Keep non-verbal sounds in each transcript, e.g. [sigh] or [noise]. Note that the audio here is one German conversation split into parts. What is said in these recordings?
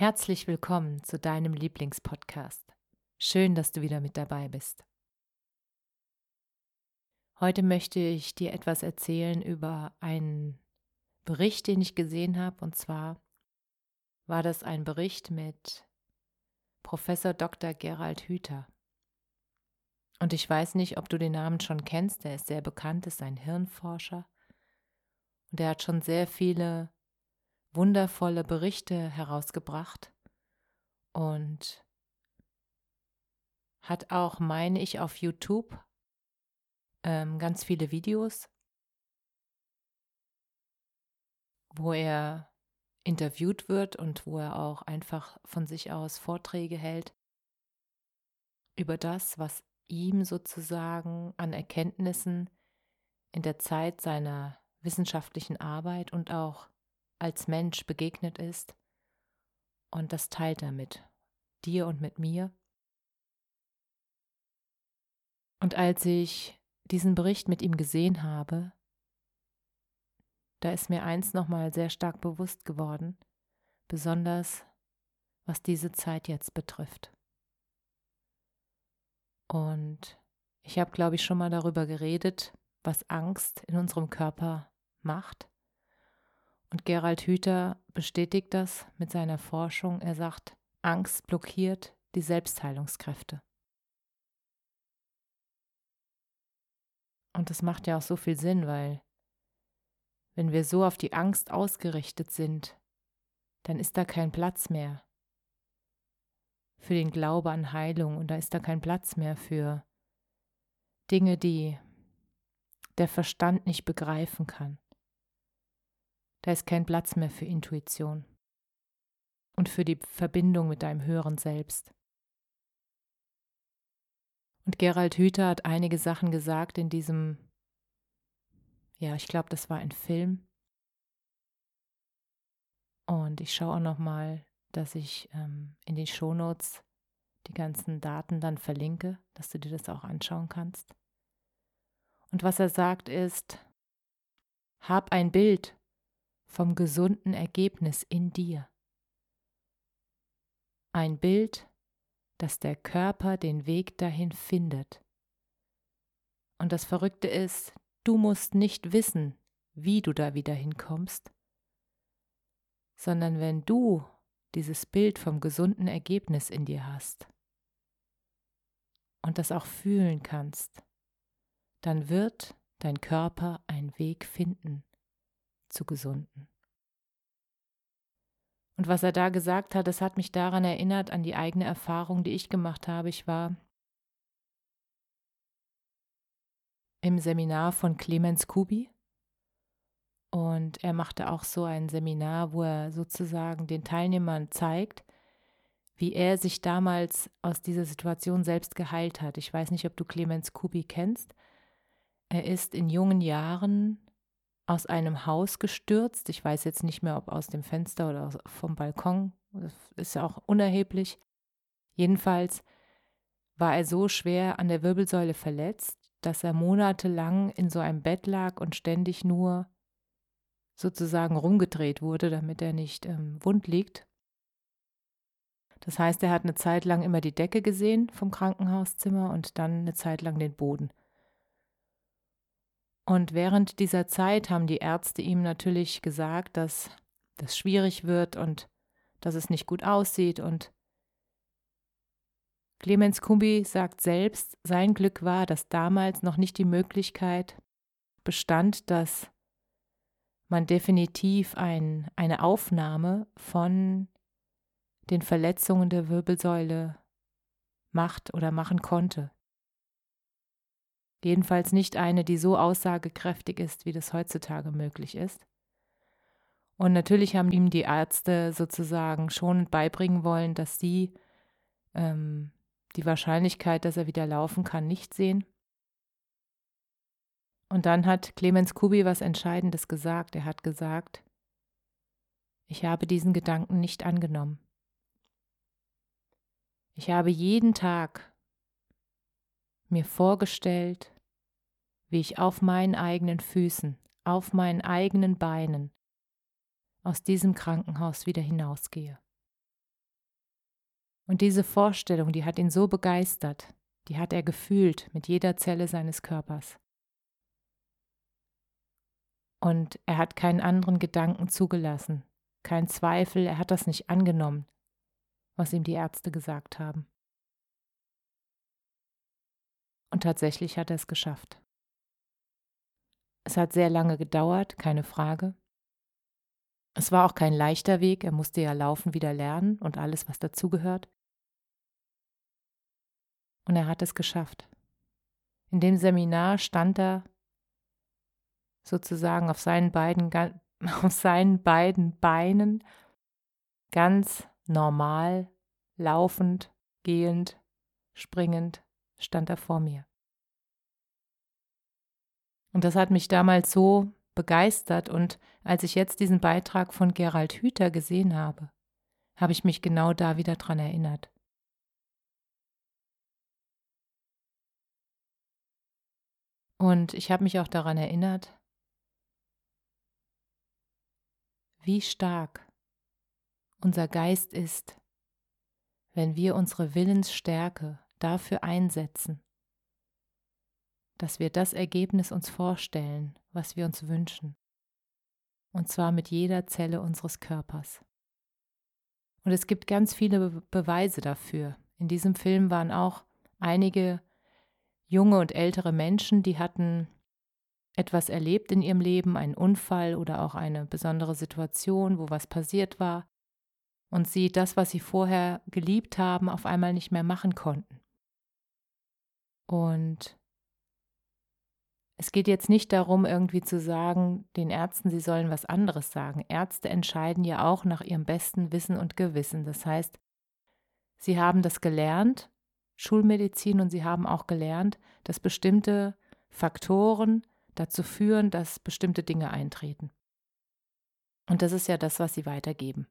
Herzlich willkommen zu deinem Lieblingspodcast. Schön, dass du wieder mit dabei bist. Heute möchte ich dir etwas erzählen über einen Bericht, den ich gesehen habe. Und zwar war das ein Bericht mit Professor Dr. Gerald Hüther. Und ich weiß nicht, ob du den Namen schon kennst. Der ist sehr bekannt, ist ein Hirnforscher. Und er hat schon sehr viele wundervolle Berichte herausgebracht und hat auch, meine ich, auf YouTube ähm, ganz viele Videos, wo er interviewt wird und wo er auch einfach von sich aus Vorträge hält über das, was ihm sozusagen an Erkenntnissen in der Zeit seiner wissenschaftlichen Arbeit und auch als Mensch begegnet ist. Und das teilt er mit dir und mit mir. Und als ich diesen Bericht mit ihm gesehen habe, da ist mir eins nochmal sehr stark bewusst geworden, besonders was diese Zeit jetzt betrifft. Und ich habe, glaube ich, schon mal darüber geredet, was Angst in unserem Körper macht. Und Gerald Hüther bestätigt das mit seiner Forschung. Er sagt, Angst blockiert die Selbstheilungskräfte. Und das macht ja auch so viel Sinn, weil wenn wir so auf die Angst ausgerichtet sind, dann ist da kein Platz mehr für den Glaube an Heilung und da ist da kein Platz mehr für Dinge, die der Verstand nicht begreifen kann. Da ist kein Platz mehr für Intuition und für die Verbindung mit deinem höheren Selbst. Und Gerald Hüther hat einige Sachen gesagt in diesem, ja, ich glaube, das war ein Film. Und ich schaue auch noch mal, dass ich ähm, in den Shownotes die ganzen Daten dann verlinke, dass du dir das auch anschauen kannst. Und was er sagt ist, hab ein Bild vom gesunden Ergebnis in dir. Ein Bild, dass der Körper den Weg dahin findet. Und das Verrückte ist, du musst nicht wissen, wie du da wieder hinkommst, sondern wenn du dieses Bild vom gesunden Ergebnis in dir hast und das auch fühlen kannst, dann wird dein Körper einen Weg finden zu gesunden. Und was er da gesagt hat, das hat mich daran erinnert, an die eigene Erfahrung, die ich gemacht habe. Ich war im Seminar von Clemens Kubi und er machte auch so ein Seminar, wo er sozusagen den Teilnehmern zeigt, wie er sich damals aus dieser Situation selbst geheilt hat. Ich weiß nicht, ob du Clemens Kubi kennst. Er ist in jungen Jahren aus einem Haus gestürzt. Ich weiß jetzt nicht mehr, ob aus dem Fenster oder vom Balkon. Das ist ja auch unerheblich. Jedenfalls war er so schwer an der Wirbelsäule verletzt, dass er monatelang in so einem Bett lag und ständig nur sozusagen rumgedreht wurde, damit er nicht ähm, wund liegt. Das heißt, er hat eine Zeit lang immer die Decke gesehen vom Krankenhauszimmer und dann eine Zeit lang den Boden. Und während dieser Zeit haben die Ärzte ihm natürlich gesagt, dass das schwierig wird und dass es nicht gut aussieht. Und Clemens Kumbi sagt selbst, sein Glück war, dass damals noch nicht die Möglichkeit bestand, dass man definitiv ein, eine Aufnahme von den Verletzungen der Wirbelsäule macht oder machen konnte. Jedenfalls nicht eine, die so aussagekräftig ist, wie das heutzutage möglich ist. Und natürlich haben ihm die Ärzte sozusagen schon beibringen wollen, dass sie ähm, die Wahrscheinlichkeit, dass er wieder laufen kann, nicht sehen. Und dann hat Clemens Kubi was Entscheidendes gesagt. Er hat gesagt, ich habe diesen Gedanken nicht angenommen. Ich habe jeden Tag mir vorgestellt, wie ich auf meinen eigenen Füßen, auf meinen eigenen Beinen aus diesem Krankenhaus wieder hinausgehe. Und diese Vorstellung, die hat ihn so begeistert, die hat er gefühlt mit jeder Zelle seines Körpers. Und er hat keinen anderen Gedanken zugelassen, kein Zweifel, er hat das nicht angenommen, was ihm die Ärzte gesagt haben. Und tatsächlich hat er es geschafft. Es hat sehr lange gedauert, keine Frage. Es war auch kein leichter Weg, er musste ja laufen wieder lernen und alles, was dazugehört. Und er hat es geschafft. In dem Seminar stand er sozusagen auf seinen beiden, [laughs] auf seinen beiden Beinen ganz normal, laufend, gehend, springend, stand er vor mir. Und das hat mich damals so begeistert und als ich jetzt diesen Beitrag von Gerald Hüther gesehen habe, habe ich mich genau da wieder dran erinnert. Und ich habe mich auch daran erinnert, wie stark unser Geist ist, wenn wir unsere Willensstärke dafür einsetzen, dass wir das Ergebnis uns vorstellen, was wir uns wünschen, und zwar mit jeder Zelle unseres Körpers. Und es gibt ganz viele Beweise dafür. In diesem Film waren auch einige junge und ältere Menschen, die hatten etwas erlebt in ihrem Leben, einen Unfall oder auch eine besondere Situation, wo was passiert war, und sie das, was sie vorher geliebt haben, auf einmal nicht mehr machen konnten. Und es geht jetzt nicht darum, irgendwie zu sagen, den Ärzten, sie sollen was anderes sagen. Ärzte entscheiden ja auch nach ihrem besten Wissen und Gewissen. Das heißt, sie haben das gelernt, Schulmedizin, und sie haben auch gelernt, dass bestimmte Faktoren dazu führen, dass bestimmte Dinge eintreten. Und das ist ja das, was sie weitergeben.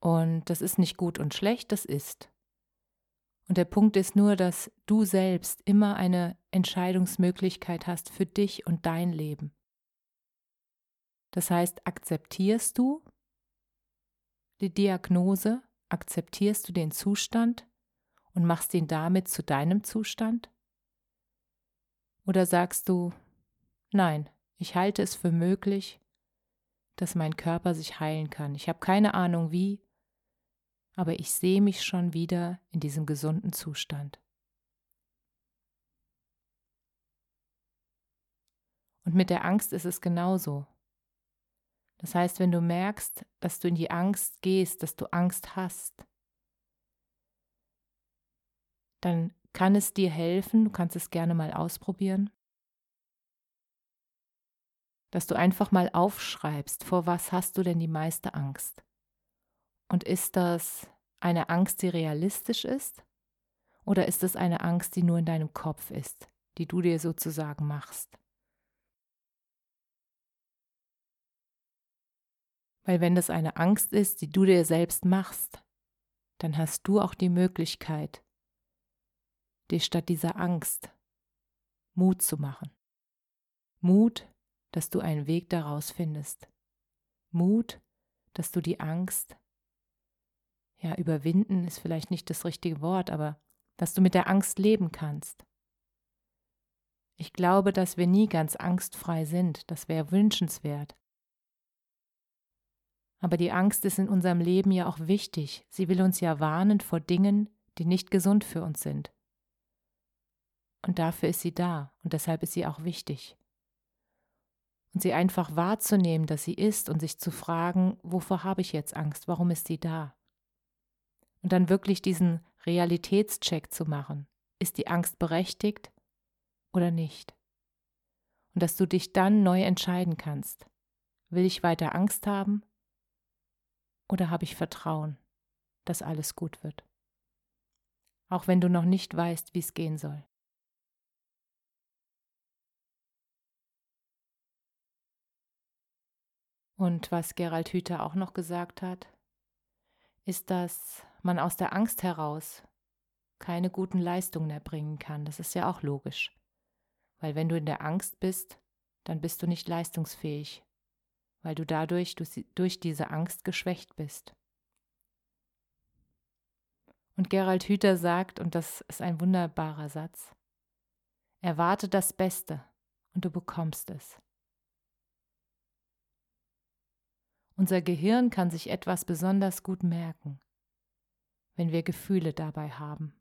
Und das ist nicht gut und schlecht, das ist. Und der Punkt ist nur, dass du selbst immer eine Entscheidungsmöglichkeit hast für dich und dein Leben. Das heißt, akzeptierst du die Diagnose, akzeptierst du den Zustand und machst ihn damit zu deinem Zustand? Oder sagst du, nein, ich halte es für möglich, dass mein Körper sich heilen kann. Ich habe keine Ahnung wie, aber ich sehe mich schon wieder in diesem gesunden Zustand. Und mit der Angst ist es genauso. Das heißt, wenn du merkst, dass du in die Angst gehst, dass du Angst hast, dann kann es dir helfen, du kannst es gerne mal ausprobieren, dass du einfach mal aufschreibst, vor was hast du denn die meiste Angst? Und ist das eine Angst, die realistisch ist? Oder ist es eine Angst, die nur in deinem Kopf ist, die du dir sozusagen machst? Weil wenn das eine Angst ist, die du dir selbst machst, dann hast du auch die Möglichkeit, dir statt dieser Angst Mut zu machen. Mut, dass du einen Weg daraus findest. Mut, dass du die Angst ja, überwinden ist vielleicht nicht das richtige Wort, aber dass du mit der Angst leben kannst. Ich glaube, dass wir nie ganz angstfrei sind, das wäre wünschenswert. Aber die Angst ist in unserem Leben ja auch wichtig, sie will uns ja warnen vor Dingen, die nicht gesund für uns sind. Und dafür ist sie da und deshalb ist sie auch wichtig. und sie einfach wahrzunehmen, dass sie ist und sich zu fragen, wovor habe ich jetzt Angst, warum ist sie da? Und dann wirklich diesen Realitätscheck zu machen. Ist die Angst berechtigt oder nicht? Und dass du dich dann neu entscheiden kannst. Will ich weiter Angst haben oder habe ich Vertrauen, dass alles gut wird? Auch wenn du noch nicht weißt, wie es gehen soll. Und was Gerald Hüther auch noch gesagt hat, ist, dass man aus der Angst heraus keine guten Leistungen erbringen kann. Das ist ja auch logisch. Weil wenn du in der Angst bist, dann bist du nicht leistungsfähig, weil du dadurch durch diese Angst geschwächt bist. Und Gerald Hüther sagt, und das ist ein wunderbarer Satz, erwarte das Beste und du bekommst es. Unser Gehirn kann sich etwas besonders gut merken, wenn wir Gefühle dabei haben.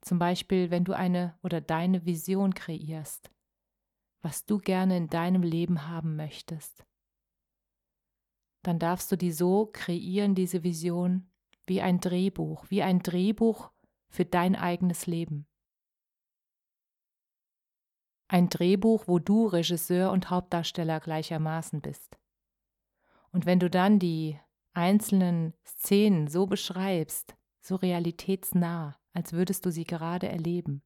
Zum Beispiel, wenn du eine oder deine Vision kreierst, was du gerne in deinem Leben haben möchtest. Dann darfst du die so kreieren, diese Vision, wie ein Drehbuch, wie ein Drehbuch für dein eigenes Leben. Ein Drehbuch, wo du Regisseur und Hauptdarsteller gleichermaßen bist. Und wenn du dann die einzelnen Szenen so beschreibst, so realitätsnah, als würdest du sie gerade erleben,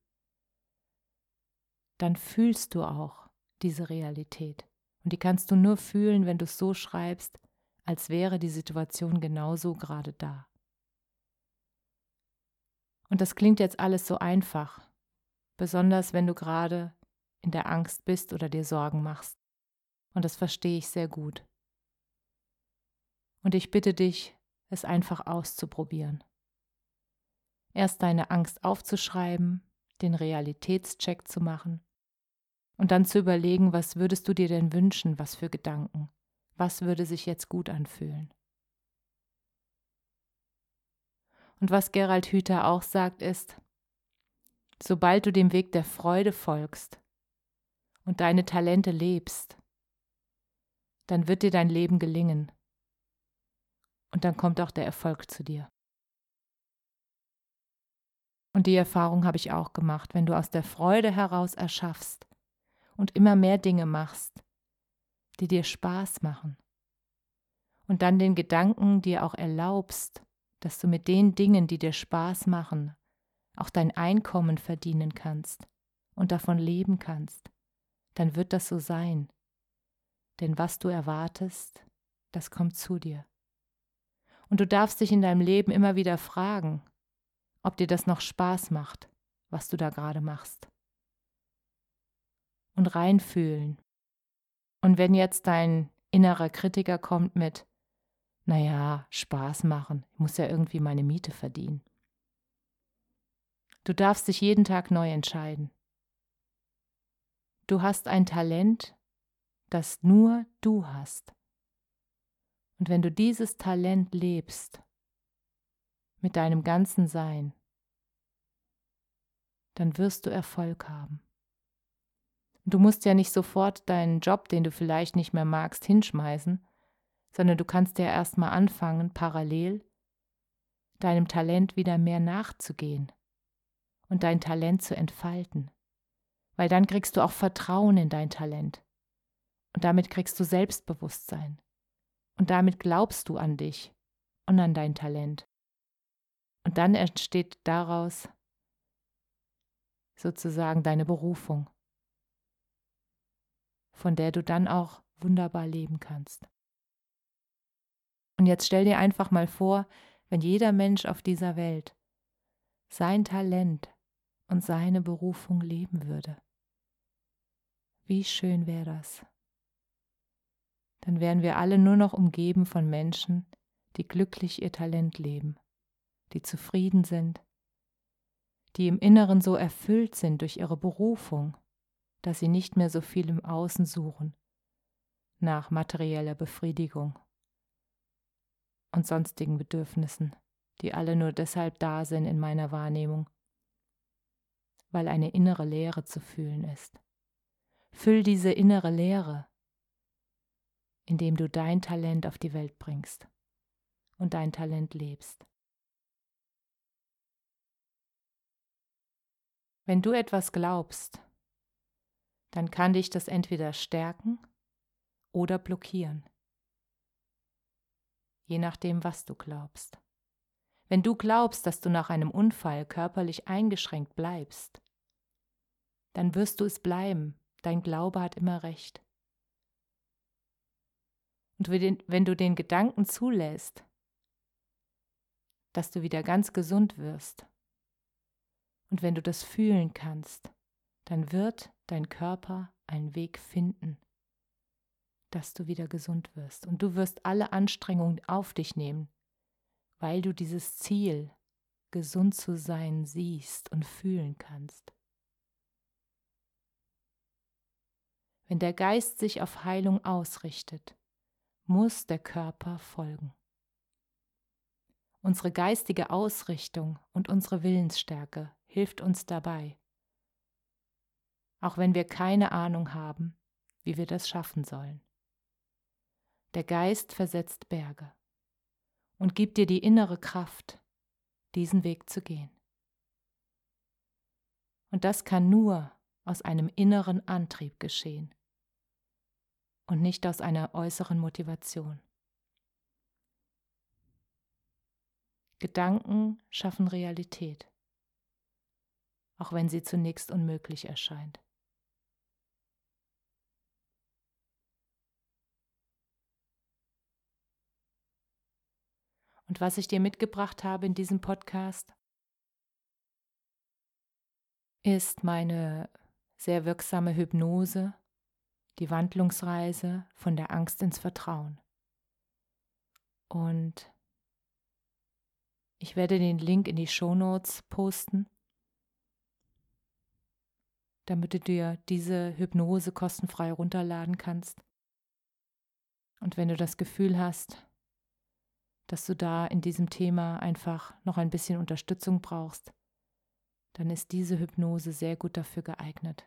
dann fühlst du auch diese Realität. Und die kannst du nur fühlen, wenn du es so schreibst, als wäre die Situation genauso gerade da. Und das klingt jetzt alles so einfach, besonders wenn du gerade in der Angst bist oder dir Sorgen machst. Und das verstehe ich sehr gut. Und ich bitte dich, es einfach auszuprobieren. Erst deine Angst aufzuschreiben, den Realitätscheck zu machen und dann zu überlegen, was würdest du dir denn wünschen, was für Gedanken, was würde sich jetzt gut anfühlen. Und was Gerald Hüther auch sagt ist, sobald du dem Weg der Freude folgst und deine Talente lebst, dann wird dir dein Leben gelingen und dann kommt auch der Erfolg zu dir. Und die Erfahrung habe ich auch gemacht, wenn du aus der Freude heraus erschaffst und immer mehr Dinge machst, die dir Spaß machen und dann den Gedanken dir auch erlaubst, dass du mit den Dingen, die dir Spaß machen, auch dein Einkommen verdienen kannst und davon leben kannst, dann wird das so sein. Denn was du erwartest, das kommt zu dir. Und du darfst dich in deinem Leben immer wieder fragen, ob dir das noch Spaß macht, was du da gerade machst. Und reinfühlen. Und wenn jetzt dein innerer Kritiker kommt mit, naja, Spaß machen, ich muss ja irgendwie meine Miete verdienen. Du darfst dich jeden Tag neu entscheiden. Du hast ein Talent, das nur du hast. Und wenn du dieses Talent lebst, mit deinem ganzen Sein, dann wirst du Erfolg haben. Du musst ja nicht sofort deinen Job, den du vielleicht nicht mehr magst, hinschmeißen, sondern du kannst ja erstmal anfangen, parallel deinem Talent wieder mehr nachzugehen und dein Talent zu entfalten. Weil dann kriegst du auch Vertrauen in dein Talent. Und damit kriegst du Selbstbewusstsein. Und damit glaubst du an dich und an dein Talent. Und dann entsteht daraus sozusagen deine Berufung, von der du dann auch wunderbar leben kannst. Und jetzt stell dir einfach mal vor, wenn jeder Mensch auf dieser Welt sein Talent und seine Berufung leben würde. Wie schön wäre das dann wären wir alle nur noch umgeben von Menschen, die glücklich ihr Talent leben, die zufrieden sind, die im Inneren so erfüllt sind durch ihre Berufung, dass sie nicht mehr so viel im Außen suchen, nach materieller Befriedigung und sonstigen Bedürfnissen, die alle nur deshalb da sind in meiner Wahrnehmung, weil eine innere Leere zu fühlen ist. Füll diese innere Leere indem du dein Talent auf die Welt bringst und dein Talent lebst. Wenn du etwas glaubst, dann kann dich das entweder stärken oder blockieren, je nachdem, was du glaubst. Wenn du glaubst, dass du nach einem Unfall körperlich eingeschränkt bleibst, dann wirst du es bleiben. Dein Glaube hat immer recht. Und wenn du den Gedanken zulässt, dass du wieder ganz gesund wirst, und wenn du das fühlen kannst, dann wird dein Körper einen Weg finden, dass du wieder gesund wirst. Und du wirst alle Anstrengungen auf dich nehmen, weil du dieses Ziel, gesund zu sein, siehst und fühlen kannst. Wenn der Geist sich auf Heilung ausrichtet, muss der Körper folgen. Unsere geistige Ausrichtung und unsere Willensstärke hilft uns dabei, auch wenn wir keine Ahnung haben, wie wir das schaffen sollen. Der Geist versetzt Berge und gibt dir die innere Kraft, diesen Weg zu gehen. Und das kann nur aus einem inneren Antrieb geschehen und nicht aus einer äußeren Motivation. Gedanken schaffen Realität, auch wenn sie zunächst unmöglich erscheint. Und was ich dir mitgebracht habe in diesem Podcast, ist meine sehr wirksame Hypnose, die Wandlungsreise von der Angst ins Vertrauen. Und ich werde den Link in die Show Notes posten, damit du dir diese Hypnose kostenfrei runterladen kannst. Und wenn du das Gefühl hast, dass du da in diesem Thema einfach noch ein bisschen Unterstützung brauchst, dann ist diese Hypnose sehr gut dafür geeignet,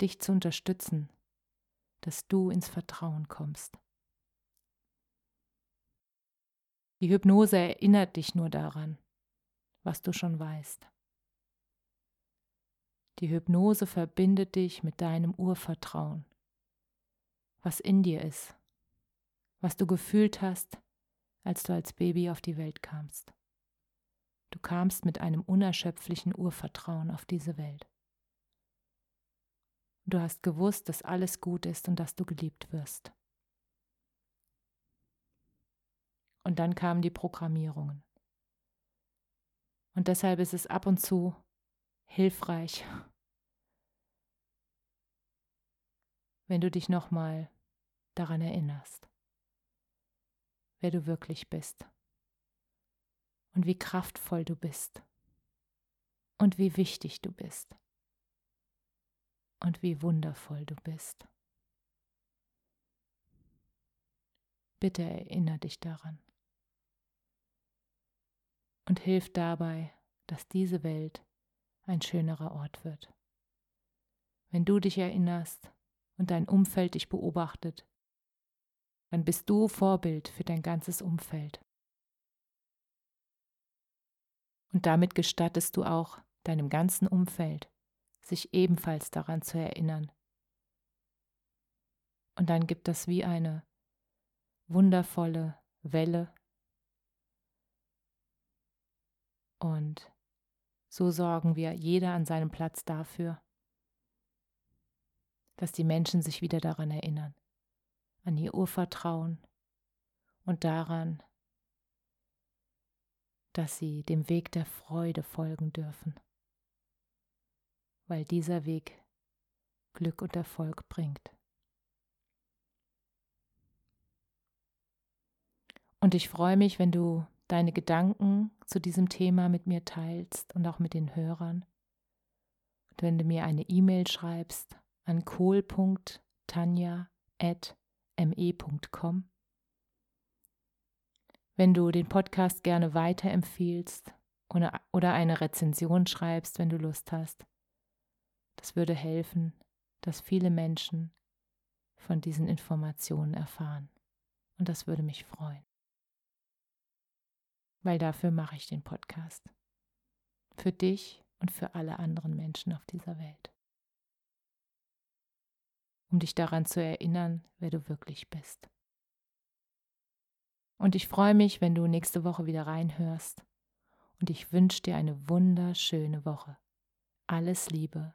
dich zu unterstützen, dass du ins Vertrauen kommst. Die Hypnose erinnert dich nur daran, was du schon weißt. Die Hypnose verbindet dich mit deinem Urvertrauen, was in dir ist, was du gefühlt hast, als du als Baby auf die Welt kamst. Du kamst mit einem unerschöpflichen Urvertrauen auf diese Welt. Du hast gewusst, dass alles gut ist und dass du geliebt wirst. Und dann kamen die Programmierungen. Und deshalb ist es ab und zu hilfreich, wenn du dich nochmal daran erinnerst wer du wirklich bist und wie kraftvoll du bist und wie wichtig du bist und wie wundervoll du bist. Bitte erinnere dich daran und hilf dabei, dass diese Welt ein schönerer Ort wird. Wenn du dich erinnerst und dein Umfeld dich beobachtet, dann bist du Vorbild für dein ganzes Umfeld. Und damit gestattest du auch deinem ganzen Umfeld, sich ebenfalls daran zu erinnern. Und dann gibt es wie eine wundervolle Welle. Und so sorgen wir jeder an seinem Platz dafür, dass die Menschen sich wieder daran erinnern an ihr Urvertrauen und daran, dass sie dem Weg der Freude folgen dürfen, weil dieser Weg Glück und Erfolg bringt. Und ich freue mich, wenn du deine Gedanken zu diesem Thema mit mir teilst und auch mit den Hörern. Und wenn du mir eine E-Mail schreibst an kohl.tanja@ me.com. Wenn du den Podcast gerne weiterempfiehlst oder eine Rezension schreibst, wenn du Lust hast, das würde helfen, dass viele Menschen von diesen Informationen erfahren. Und das würde mich freuen. Weil dafür mache ich den Podcast. Für dich und für alle anderen Menschen auf dieser Welt. Um dich daran zu erinnern, wer du wirklich bist. Und ich freue mich, wenn du nächste Woche wieder reinhörst. Und ich wünsche dir eine wunderschöne Woche. Alles Liebe.